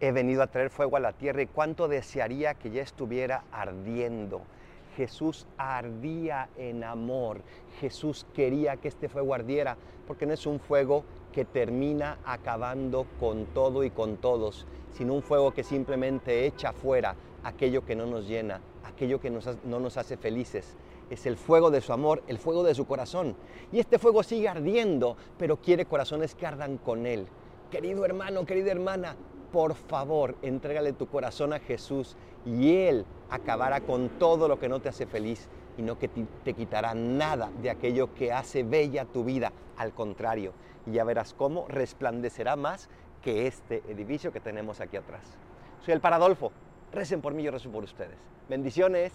he venido a traer fuego a la tierra y cuánto desearía que ya estuviera ardiendo. Jesús ardía en amor. Jesús quería que este fuego ardiera, porque no es un fuego que termina acabando con todo y con todos, sino un fuego que simplemente echa fuera aquello que no nos llena, aquello que no nos hace felices. Es el fuego de su amor, el fuego de su corazón. Y este fuego sigue ardiendo, pero quiere corazones que ardan con él. Querido hermano, querida hermana, por favor, entrégale tu corazón a Jesús y Él acabará con todo lo que no te hace feliz y no que te quitará nada de aquello que hace bella tu vida. Al contrario, y ya verás cómo resplandecerá más que este edificio que tenemos aquí atrás. Soy el Paradolfo. Recen por mí, yo rezo por ustedes. Bendiciones.